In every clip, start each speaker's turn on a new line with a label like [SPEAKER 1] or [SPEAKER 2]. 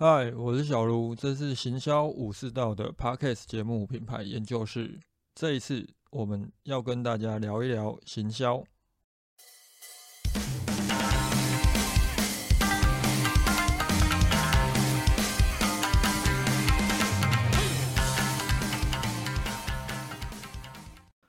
[SPEAKER 1] 嗨，我是小卢，这是行销武士道的 Podcast 节目品牌研究室。这一次我们要跟大家聊一聊行销。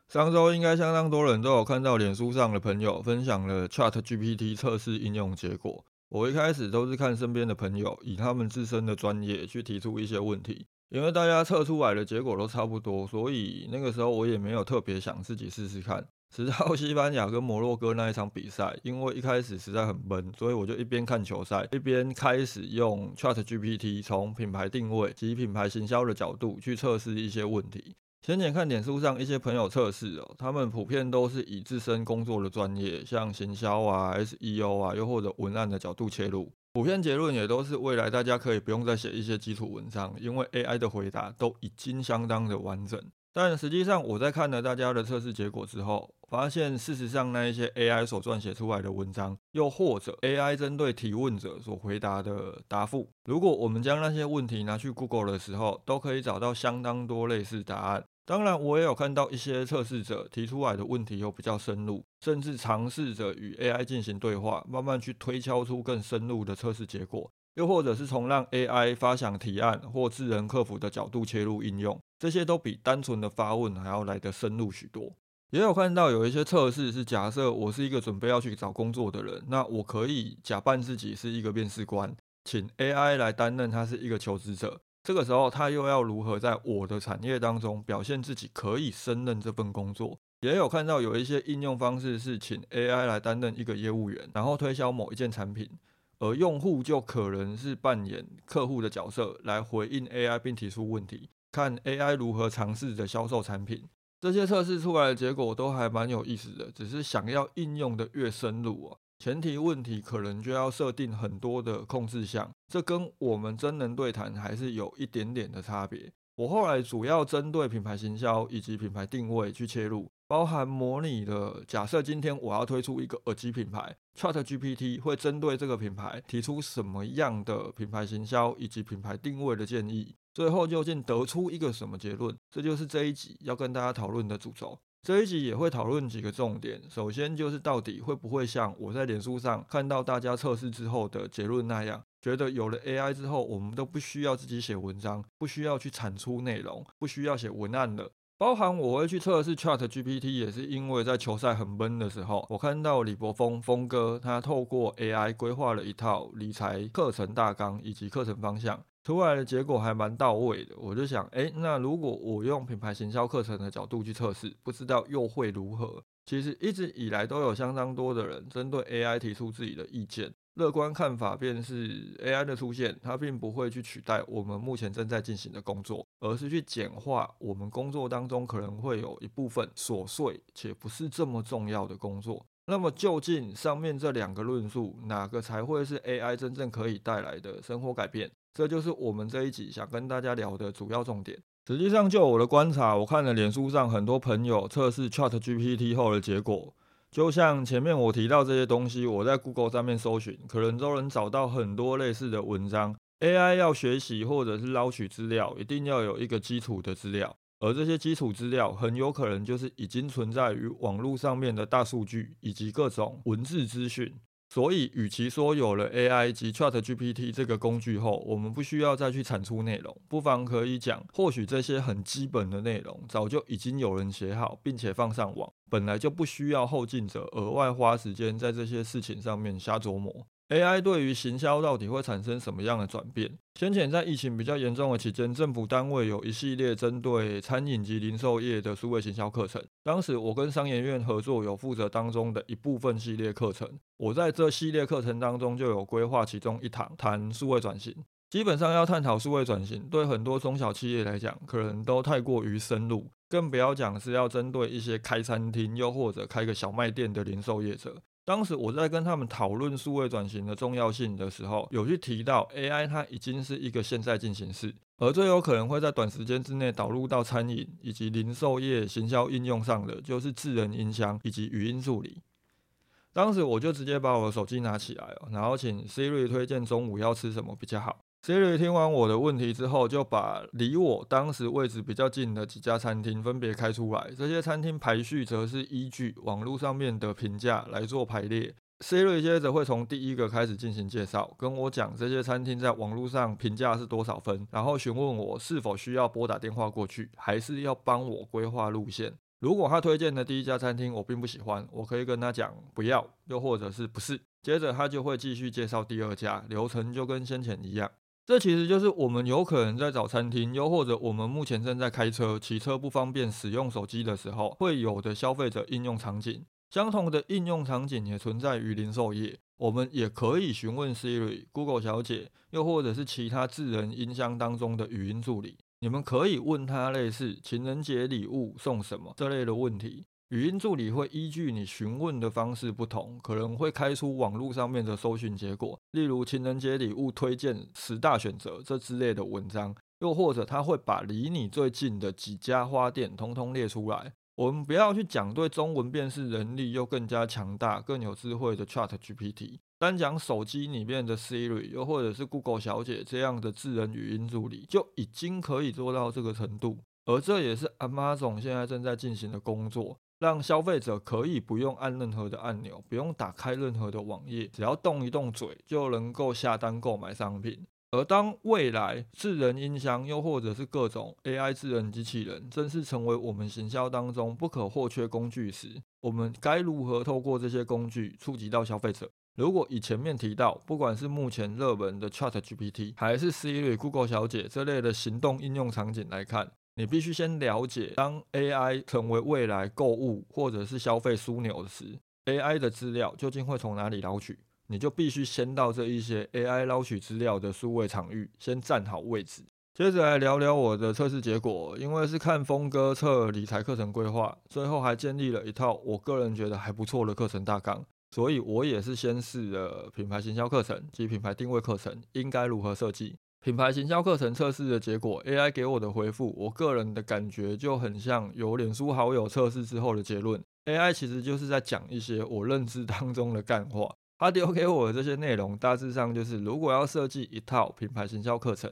[SPEAKER 1] 上周应该相当多人都有看到脸书上的朋友分享了 Chat GPT 测试应用结果。我一开始都是看身边的朋友，以他们自身的专业去提出一些问题，因为大家测出来的结果都差不多，所以那个时候我也没有特别想自己试试看。直到西班牙跟摩洛哥那一场比赛，因为一开始实在很闷，所以我就一边看球赛，一边开始用 Chat GPT 从品牌定位及品牌行销的角度去测试一些问题。前年看脸书上一些朋友测试哦，他们普遍都是以自身工作的专业，像行销啊、SEO 啊，又或者文案的角度切入，普遍结论也都是未来大家可以不用再写一些基础文章，因为 AI 的回答都已经相当的完整。但实际上我在看了大家的测试结果之后，发现事实上那一些 AI 所撰写出来的文章，又或者 AI 针对提问者所回答的答复，如果我们将那些问题拿去 Google 的时候，都可以找到相当多类似答案。当然，我也有看到一些测试者提出来的问题又比较深入，甚至尝试着与 AI 进行对话，慢慢去推敲出更深入的测试结果。又或者是从让 AI 发想提案或智能客服的角度切入应用，这些都比单纯的发问还要来得深入许多。也有看到有一些测试是假设我是一个准备要去找工作的人，那我可以假扮自己是一个面试官，请 AI 来担任他是一个求职者。这个时候，他又要如何在我的产业当中表现自己可以胜任这份工作？也有看到有一些应用方式是请 AI 来担任一个业务员，然后推销某一件产品，而用户就可能是扮演客户的角色来回应 AI 并提出问题，看 AI 如何尝试着销售产品。这些测试出来的结果都还蛮有意思的，只是想要应用的越深入啊。前提问题可能就要设定很多的控制项，这跟我们真人对谈还是有一点点的差别。我后来主要针对品牌行销以及品牌定位去切入，包含模拟的假设，今天我要推出一个耳机品牌，Chat GPT 会针对这个品牌提出什么样的品牌行销以及品牌定位的建议，最后究竟得出一个什么结论？这就是这一集要跟大家讨论的主轴。这一集也会讨论几个重点，首先就是到底会不会像我在脸书上看到大家测试之后的结论那样，觉得有了 AI 之后，我们都不需要自己写文章，不需要去产出内容，不需要写文案了。包含我会去测试 Chat GPT，也是因为在球赛很闷的时候，我看到李博峰峰哥他透过 AI 规划了一套理财课程大纲以及课程方向。出来的结果还蛮到位的，我就想，哎，那如果我用品牌行销课程的角度去测试，不知道又会如何？其实一直以来都有相当多的人针对 AI 提出自己的意见，乐观看法便是 AI 的出现，它并不会去取代我们目前正在进行的工作，而是去简化我们工作当中可能会有一部分琐碎且不是这么重要的工作。那么究竟上面这两个论述，哪个才会是 AI 真正可以带来的生活改变？这就是我们这一集想跟大家聊的主要重点。实际上，就我的观察，我看了脸书上很多朋友测试 Chat GPT 后的结果，就像前面我提到这些东西，我在 Google 上面搜寻，可能都能找到很多类似的文章。AI 要学习或者是捞取资料，一定要有一个基础的资料，而这些基础资料很有可能就是已经存在于网络上面的大数据以及各种文字资讯。所以，与其说有了 AI 及 Chat GPT 这个工具后，我们不需要再去产出内容，不妨可以讲，或许这些很基本的内容早就已经有人写好，并且放上网，本来就不需要后进者额外花时间在这些事情上面瞎琢磨。AI 对于行销到底会产生什么样的转变？先前在疫情比较严重的期间，政府单位有一系列针对餐饮及零售业的数位行销课程。当时我跟商研院合作，有负责当中的一部分系列课程。我在这系列课程当中就有规划其中一堂谈数位转型。基本上要探讨数位转型，对很多中小企业来讲，可能都太过于深入，更不要讲是要针对一些开餐厅又或者开个小卖店的零售业者。当时我在跟他们讨论数位转型的重要性的时候，有去提到 AI 它已经是一个现在进行式，而最有可能会在短时间之内导入到餐饮以及零售业行销应用上的，就是智能音箱以及语音助理。当时我就直接把我的手机拿起来，然后请 Siri 推荐中午要吃什么比较好。Siri 听完我的问题之后，就把离我当时位置比较近的几家餐厅分别开出来。这些餐厅排序则是依据网络上面的评价来做排列。Siri 接着会从第一个开始进行介绍，跟我讲这些餐厅在网络上评价是多少分，然后询问我是否需要拨打电话过去，还是要帮我规划路线。如果他推荐的第一家餐厅我并不喜欢，我可以跟他讲不要，又或者是不是。接着他就会继续介绍第二家，流程就跟先前一样。这其实就是我们有可能在找餐厅，又或者我们目前正在开车、骑车不方便使用手机的时候，会有的消费者应用场景。相同的应用场景也存在于零售业，我们也可以询问 Siri、Google 小姐，又或者是其他智能音箱当中的语音助理。你们可以问他类似情人节礼物送什么这类的问题。语音助理会依据你询问的方式不同，可能会开出网络上面的搜寻结果，例如情人节礼物推荐十大选择这之类的文章，又或者他会把离你最近的几家花店通通列出来。我们不要去讲对中文辨识能力又更加强大、更有智慧的 Chat GPT，单讲手机里面的 Siri，又或者是 Google 小姐这样的智能语音助理，就已经可以做到这个程度。而这也是 Amazon 现在正在进行的工作。让消费者可以不用按任何的按钮，不用打开任何的网页，只要动一动嘴就能够下单购买商品。而当未来智能音箱又或者是各种 AI 智能机器人正式成为我们行销当中不可或缺工具时，我们该如何透过这些工具触及到消费者？如果以前面提到，不管是目前热门的 ChatGPT，还是 Siri、Google 小姐这类的行动应用场景来看。你必须先了解，当 AI 成为未来购物或者是消费枢纽时，AI 的资料究竟会从哪里捞取？你就必须先到这一些 AI 捞取资料的数位场域，先站好位置。接着来聊聊我的测试结果，因为是看峰哥测理财课程规划，最后还建立了一套我个人觉得还不错的课程大纲，所以我也是先试了品牌行销课程及品牌定位课程应该如何设计。品牌行销课程测试的结果，AI 给我的回复，我个人的感觉就很像有脸书好友测试之后的结论。AI 其实就是在讲一些我认知当中的干话。他丢给我的这些内容，大致上就是：如果要设计一套品牌行销课程，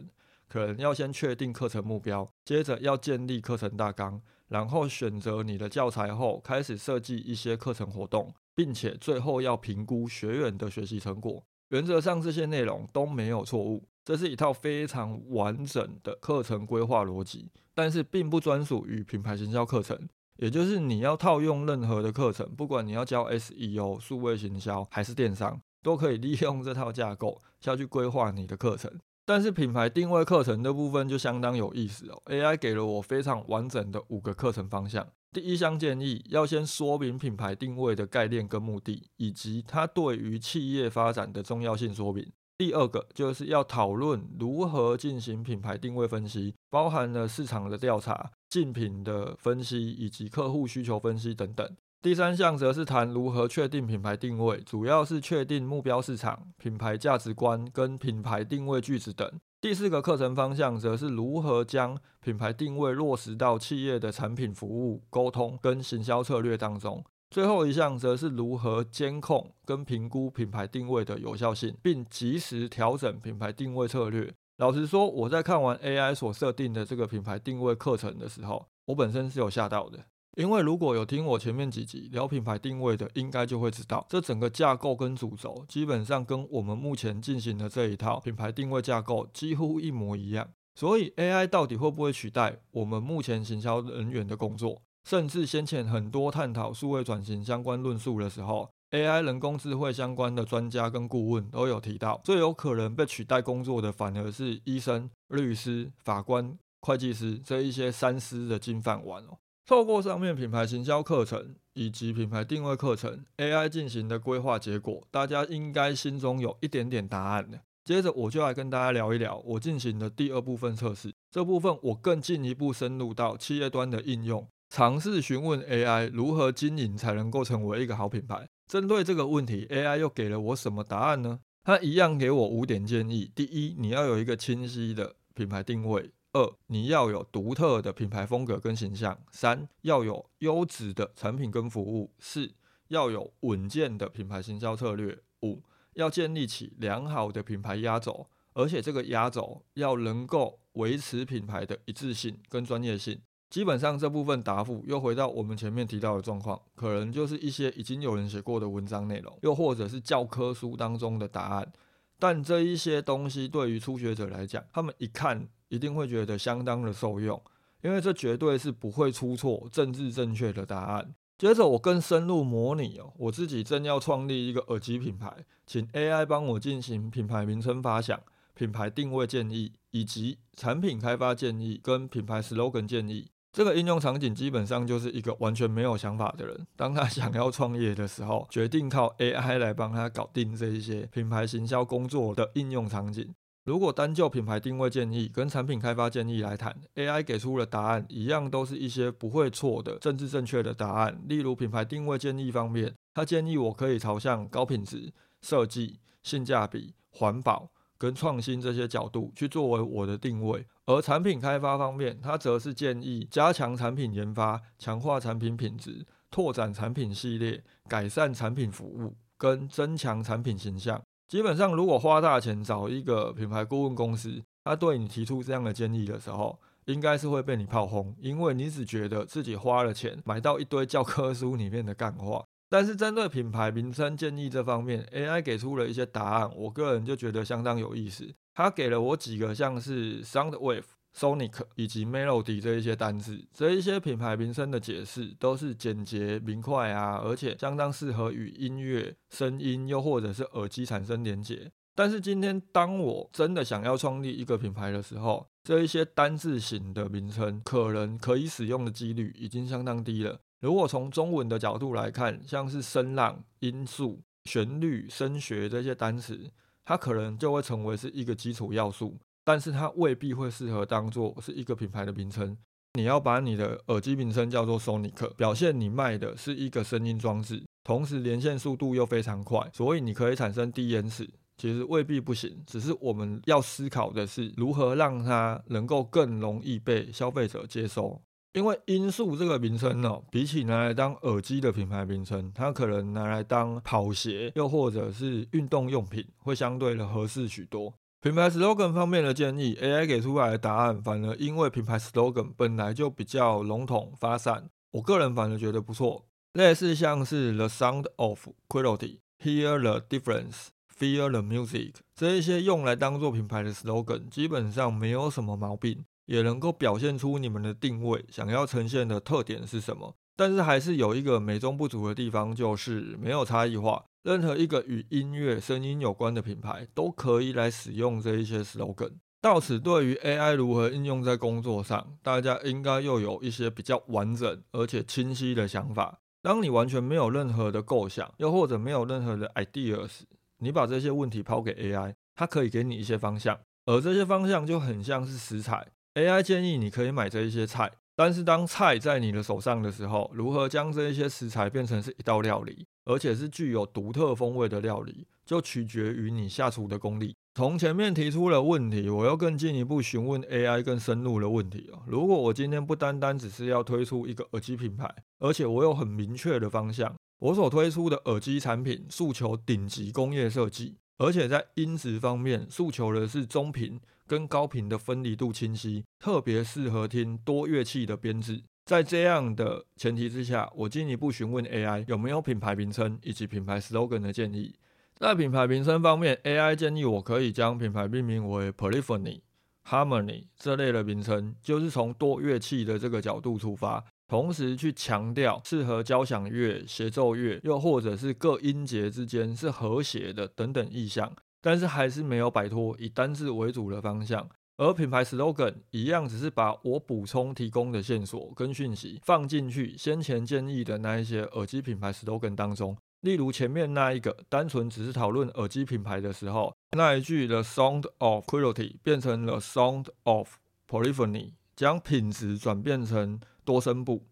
[SPEAKER 1] 可能要先确定课程目标，接着要建立课程大纲，然后选择你的教材后，开始设计一些课程活动，并且最后要评估学员的学习成果。原则上这些内容都没有错误。这是一套非常完整的课程规划逻辑，但是并不专属于品牌行销课程。也就是你要套用任何的课程，不管你要教 SEO、数位行销还是电商，都可以利用这套架构下去规划你的课程。但是品牌定位课程的部分就相当有意思哦。AI 给了我非常完整的五个课程方向。第一项建议要先说明品牌定位的概念跟目的，以及它对于企业发展的重要性说明。第二个就是要讨论如何进行品牌定位分析，包含了市场的调查、竞品的分析以及客户需求分析等等。第三项则是谈如何确定品牌定位，主要是确定目标市场、品牌价值观跟品牌定位句子等。第四个课程方向则是如何将品牌定位落实到企业的产品、服务、沟通跟行销策略当中。最后一项则是如何监控跟评估品牌定位的有效性，并及时调整品牌定位策略。老实说，我在看完 AI 所设定的这个品牌定位课程的时候，我本身是有吓到的。因为如果有听我前面几集聊品牌定位的，应该就会知道，这整个架构跟主轴基本上跟我们目前进行的这一套品牌定位架构几乎一模一样。所以 AI 到底会不会取代我们目前行销人员的工作？甚至先前很多探讨数位转型相关论述的时候，AI 人工智慧相关的专家跟顾问都有提到，最有可能被取代工作的反而是医生、律师、法官、会计师这一些三师的金饭碗哦。透过上面品牌行销课程以及品牌定位课程，AI 进行的规划结果，大家应该心中有一点点答案了。接着我就来跟大家聊一聊我进行的第二部分测试，这部分我更进一步深入到企业端的应用。尝试询问 AI 如何经营才能够成为一个好品牌。针对这个问题，AI 又给了我什么答案呢？它一样给我五点建议：第一，你要有一个清晰的品牌定位；二，你要有独特的品牌风格跟形象；三，要有优质的产品跟服务；四，要有稳健的品牌行销策略；五，要建立起良好的品牌压轴。而且这个压轴要能够维持品牌的一致性跟专业性。基本上这部分答复又回到我们前面提到的状况，可能就是一些已经有人写过的文章内容，又或者是教科书当中的答案。但这一些东西对于初学者来讲，他们一看一定会觉得相当的受用，因为这绝对是不会出错、政治正确的答案。接着我更深入模拟哦，我自己正要创立一个耳机品牌，请 AI 帮我进行品牌名称发想、品牌定位建议，以及产品开发建议跟品牌 slogan 建议。这个应用场景基本上就是一个完全没有想法的人，当他想要创业的时候，决定靠 AI 来帮他搞定这一些品牌行销工作的应用场景。如果单就品牌定位建议跟产品开发建议来谈，AI 给出的答案一样都是一些不会错的政治正确的答案。例如品牌定位建议方面，他建议我可以朝向高品质、设计、性价比、环保。跟创新这些角度去作为我的定位，而产品开发方面，它则是建议加强产品研发，强化产品品质，拓展产品系列，改善产品服务，跟增强产品形象。基本上，如果花大钱找一个品牌顾问公司，他对你提出这样的建议的时候，应该是会被你炮轰，因为你只觉得自己花了钱买到一堆教科书里面的干话。但是针对品牌名称建议这方面，AI 给出了一些答案，我个人就觉得相当有意思。他给了我几个像是 Soundwave、Sonic 以及 Melody 这一些单字，这一些品牌名称的解释都是简洁明快啊，而且相当适合与音乐、声音又或者是耳机产生连结。但是今天当我真的想要创立一个品牌的时候，这一些单字型的名称可能可以使用的几率已经相当低了。如果从中文的角度来看，像是声浪、音速、旋律、声学这些单词，它可能就会成为是一个基础要素，但是它未必会适合当做是一个品牌的名称。你要把你的耳机名称叫做 Sonic，表现你卖的是一个声音装置，同时连线速度又非常快，所以你可以产生低延迟。其实未必不行，只是我们要思考的是如何让它能够更容易被消费者接收。因为音速这个名称呢，比起拿来当耳机的品牌名称，它可能拿来当跑鞋，又或者是运动用品，会相对的合适许多。品牌 slogan 方面的建议，AI 给出来的答案，反而因为品牌 slogan 本来就比较笼统发散，我个人反而觉得不错。类似像是 The Sound of Quality，Hear the Difference，Feel the Music，这一些用来当做品牌的 slogan，基本上没有什么毛病。也能够表现出你们的定位，想要呈现的特点是什么？但是还是有一个美中不足的地方，就是没有差异化。任何一个与音乐、声音有关的品牌，都可以来使用这一些 slogan。到此，对于 AI 如何应用在工作上，大家应该又有一些比较完整而且清晰的想法。当你完全没有任何的构想，又或者没有任何的 ideas，你把这些问题抛给 AI，它可以给你一些方向，而这些方向就很像是食材。AI 建议你可以买这一些菜，但是当菜在你的手上的时候，如何将这一些食材变成是一道料理，而且是具有独特风味的料理，就取决于你下厨的功力。从前面提出了问题，我要更进一步询问 AI 更深入的问题哦。如果我今天不单单只是要推出一个耳机品牌，而且我有很明确的方向，我所推出的耳机产品诉求顶级工业设计，而且在音质方面诉求的是中频。跟高频的分离度清晰，特别适合听多乐器的编制。在这样的前提之下，我进一步询问 AI 有没有品牌名称以及品牌 slogan 的建议。在品牌名称方面，AI 建议我可以将品牌命名为 Polyphony、Harmony 这类的名称，就是从多乐器的这个角度出发，同时去强调适合交响乐、协奏乐，又或者是各音节之间是和谐的等等意象。但是还是没有摆脱以单字为主的方向，而品牌 slogan 一样，只是把我补充提供的线索跟讯息放进去先前建议的那一些耳机品牌 slogan 当中。例如前面那一个单纯只是讨论耳机品牌的时候，那一句 The Sound of Quality 变成了 Sound of Polyphony，将品质转变成多声部。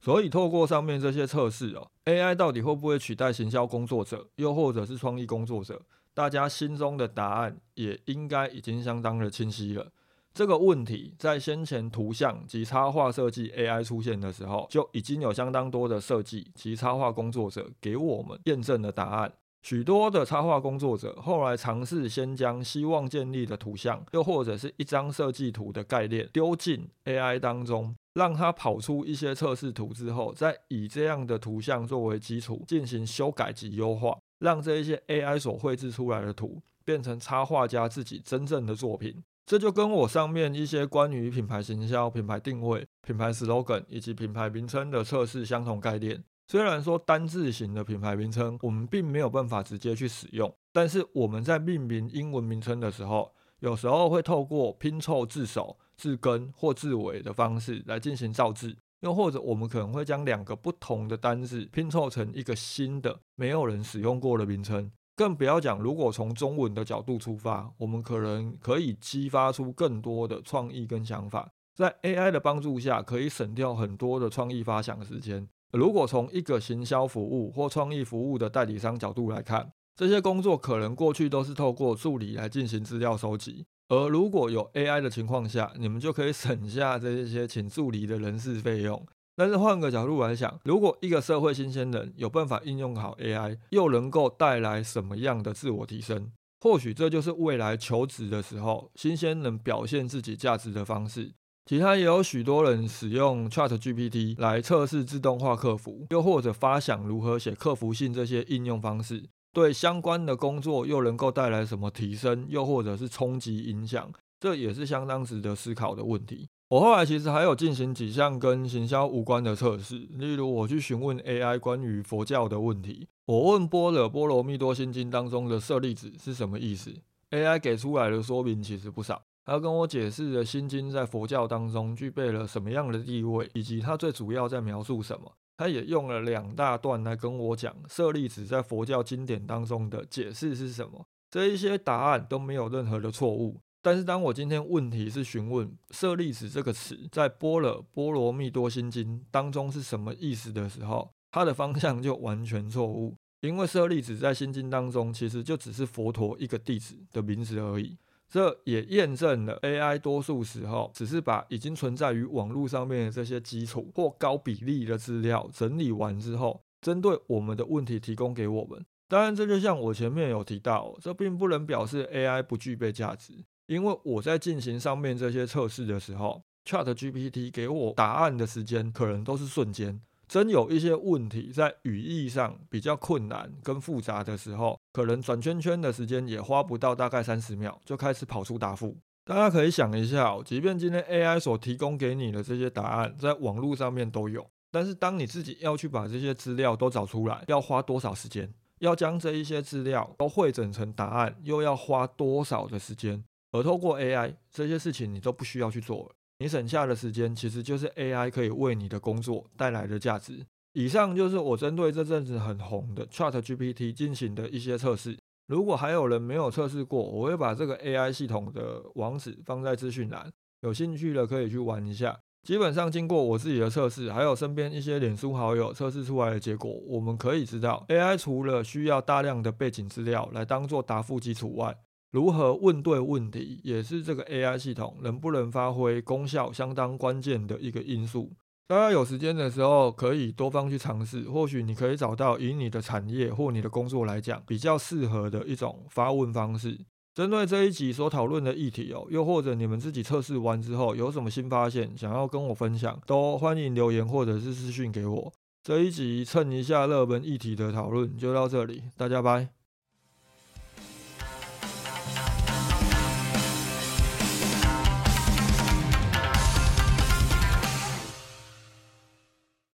[SPEAKER 1] 所以透过上面这些测试哦，AI 到底会不会取代行销工作者，又或者是创意工作者？大家心中的答案也应该已经相当的清晰了。这个问题在先前图像及插画设计 AI 出现的时候，就已经有相当多的设计及插画工作者给我们验证了答案。许多的插画工作者后来尝试先将希望建立的图像，又或者是一张设计图的概念丢进 AI 当中，让它跑出一些测试图之后，再以这样的图像作为基础进行修改及优化，让这一些 AI 所绘制出来的图变成插画家自己真正的作品。这就跟我上面一些关于品牌行销、品牌定位、品牌 slogan 以及品牌名称的测试相同概念。虽然说单字型的品牌名称我们并没有办法直接去使用，但是我们在命名英文名称的时候，有时候会透过拼凑字首、字根或字尾的方式来进行造字，又或者我们可能会将两个不同的单字拼凑成一个新的没有人使用过的名称。更不要讲，如果从中文的角度出发，我们可能可以激发出更多的创意跟想法，在 AI 的帮助下，可以省掉很多的创意发想时间。如果从一个行销服务或创意服务的代理商角度来看，这些工作可能过去都是透过助理来进行资料收集，而如果有 AI 的情况下，你们就可以省下这些请助理的人事费用。但是换个角度来想，如果一个社会新鲜人有办法应用好 AI，又能够带来什么样的自我提升？或许这就是未来求职的时候，新鲜人表现自己价值的方式。其他也有许多人使用 Chat GPT 来测试自动化客服，又或者发想如何写客服信这些应用方式，对相关的工作又能够带来什么提升，又或者是冲击影响，这也是相当值得思考的问题。我后来其实还有进行几项跟行销无关的测试，例如我去询问 AI 关于佛教的问题，我问般若波罗蜜多心经当中的舍利子是什么意思，AI 给出来的说明其实不少。他跟我解释了《心经》在佛教当中具备了什么样的地位，以及它最主要在描述什么。他也用了两大段来跟我讲舍利子在佛教经典当中的解释是什么。这一些答案都没有任何的错误。但是当我今天问题是询问舍利子这个词在《般若波罗蜜多心经》当中是什么意思的时候，它的方向就完全错误。因为舍利子在心经当中其实就只是佛陀一个弟子的名字而已。这也验证了 AI 多数时候只是把已经存在于网络上面的这些基础或高比例的资料整理完之后，针对我们的问题提供给我们。当然，这就像我前面有提到，这并不能表示 AI 不具备价值，因为我在进行上面这些测试的时候，ChatGPT 给我答案的时间可能都是瞬间。真有一些问题在语义上比较困难跟复杂的时候，可能转圈圈的时间也花不到大概三十秒就开始跑出答复。大家可以想一下，即便今天 AI 所提供给你的这些答案在网络上面都有，但是当你自己要去把这些资料都找出来，要花多少时间？要将这一些资料都汇整成答案，又要花多少的时间？而透过 AI 这些事情，你都不需要去做了。你省下的时间，其实就是 AI 可以为你的工作带来的价值。以上就是我针对这阵子很红的 Chat GPT 进行的一些测试。如果还有人没有测试过，我会把这个 AI 系统的网址放在资讯栏，有兴趣的可以去玩一下。基本上经过我自己的测试，还有身边一些脸书好友测试出来的结果，我们可以知道，AI 除了需要大量的背景资料来当做答复基础外，如何问对问题，也是这个 AI 系统能不能发挥功效相当关键的一个因素。大家有时间的时候，可以多方去尝试，或许你可以找到以你的产业或你的工作来讲比较适合的一种发问方式。针对这一集所讨论的议题哦，又或者你们自己测试完之后有什么新发现，想要跟我分享，都欢迎留言或者是私讯给我。这一集蹭一下热门议题的讨论就到这里，大家拜。